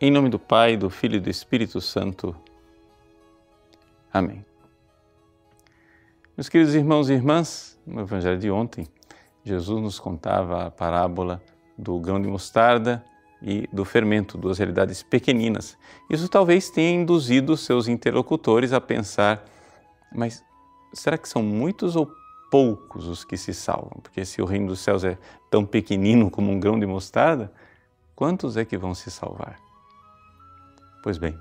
Em nome do Pai, do Filho e do Espírito Santo. Amém. Meus queridos irmãos e irmãs, no Evangelho de ontem, Jesus nos contava a parábola do grão de mostarda e do fermento, duas realidades pequeninas. Isso talvez tenha induzido seus interlocutores a pensar: mas será que são muitos ou poucos os que se salvam? Porque se o reino dos céus é tão pequenino como um grão de mostarda, quantos é que vão se salvar? Pois bem,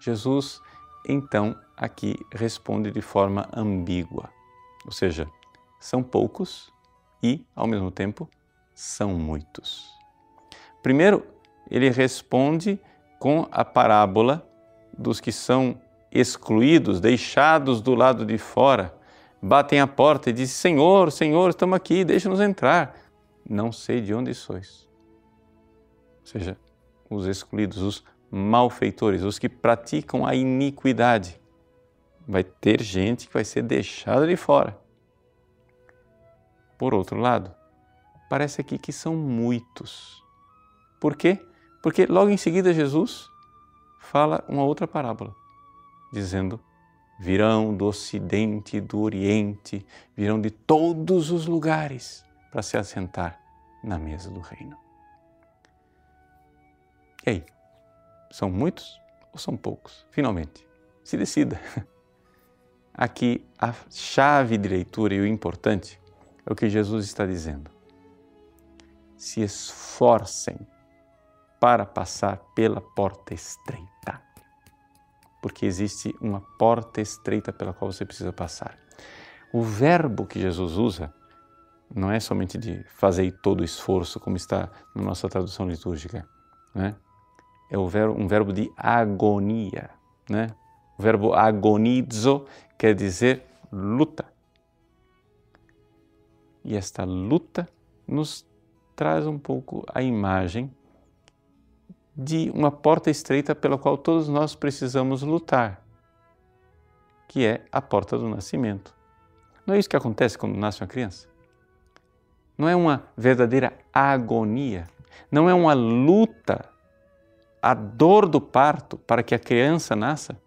Jesus então aqui responde de forma ambígua, ou seja, são poucos e, ao mesmo tempo, são muitos. Primeiro, ele responde com a parábola dos que são excluídos, deixados do lado de fora, batem a porta e dizem: Senhor, Senhor, estamos aqui, deixa-nos entrar. Não sei de onde sois. Ou seja, os excluídos, os malfeitores, os que praticam a iniquidade. Vai ter gente que vai ser deixada de fora. Por outro lado, parece aqui que são muitos. Por quê? Porque logo em seguida Jesus fala uma outra parábola, dizendo: virão do ocidente e do oriente, virão de todos os lugares para se assentar na mesa do reino. E aí? São muitos ou são poucos? Finalmente, se decida. Aqui a chave de leitura e o importante é o que Jesus está dizendo. Se esforcem para passar pela porta estreita. Porque existe uma porta estreita pela qual você precisa passar. O verbo que Jesus usa não é somente de fazer todo o esforço, como está na nossa tradução litúrgica, né? É um verbo de agonia. Né? O verbo agonizo quer dizer luta. E esta luta nos traz um pouco a imagem de uma porta estreita pela qual todos nós precisamos lutar, que é a porta do nascimento. Não é isso que acontece quando nasce uma criança? Não é uma verdadeira agonia, não é uma luta a dor do parto para que a criança nasça?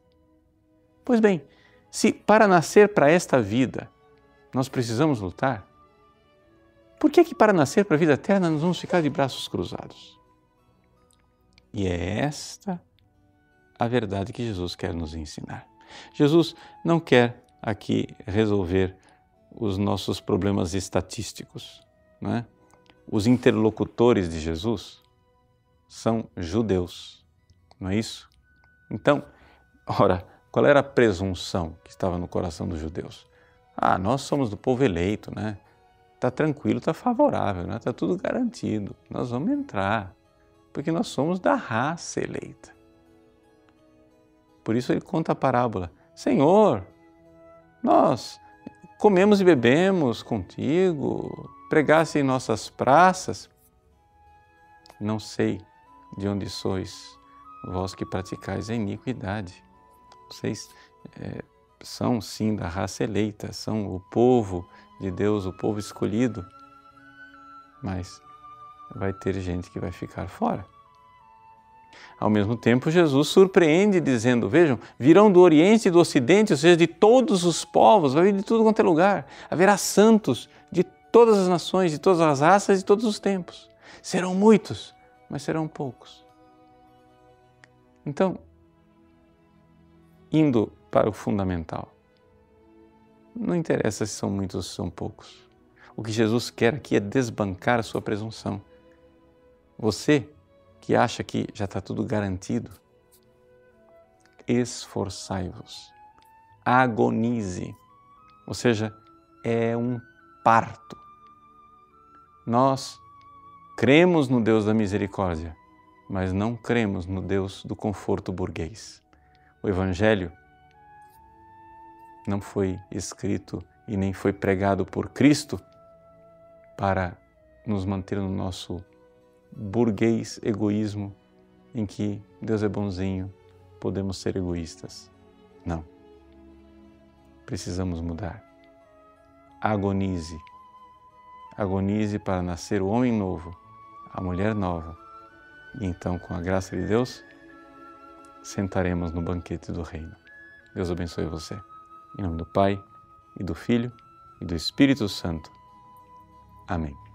Pois bem, se para nascer para esta vida nós precisamos lutar, por que que para nascer para a vida eterna nós vamos ficar de braços cruzados? E é esta a verdade que Jesus quer nos ensinar. Jesus não quer aqui resolver os nossos problemas estatísticos. Não é? Os interlocutores de Jesus são judeus, não é isso? Então, ora, qual era a presunção que estava no coração dos judeus? Ah, nós somos do povo eleito, né? Tá tranquilo, tá favorável, né? Tá tudo garantido. Nós vamos entrar, porque nós somos da raça eleita. Por isso ele conta a parábola: Senhor, nós comemos e bebemos contigo, pregasse em nossas praças. Não sei de onde sois, vós que praticais a iniquidade. Vocês é, são sim da raça eleita, são o povo de Deus, o povo escolhido, mas vai ter gente que vai ficar fora. Ao mesmo tempo, Jesus surpreende dizendo: Vejam, virão do Oriente e do Ocidente, ou seja, de todos os povos, vai vir de tudo quanto é lugar. Haverá santos de todas as nações, de todas as raças e de todos os tempos. Serão muitos, mas serão poucos. Então, indo para o fundamental, não interessa se são muitos ou se são poucos. O que Jesus quer aqui é desbancar a sua presunção. Você que acha que já está tudo garantido, esforçai-vos, agonize, ou seja, é um parto. Nós Cremos no Deus da misericórdia, mas não cremos no Deus do conforto burguês. O Evangelho não foi escrito e nem foi pregado por Cristo para nos manter no nosso burguês egoísmo em que Deus é bonzinho, podemos ser egoístas. Não. Precisamos mudar. Agonize. Agonize para nascer o homem novo a mulher nova, E então, com a graça de Deus, sentaremos no banquete do Reino. Deus abençoe você. Em nome do Pai, e do Filho, e do Espírito Santo. Amém.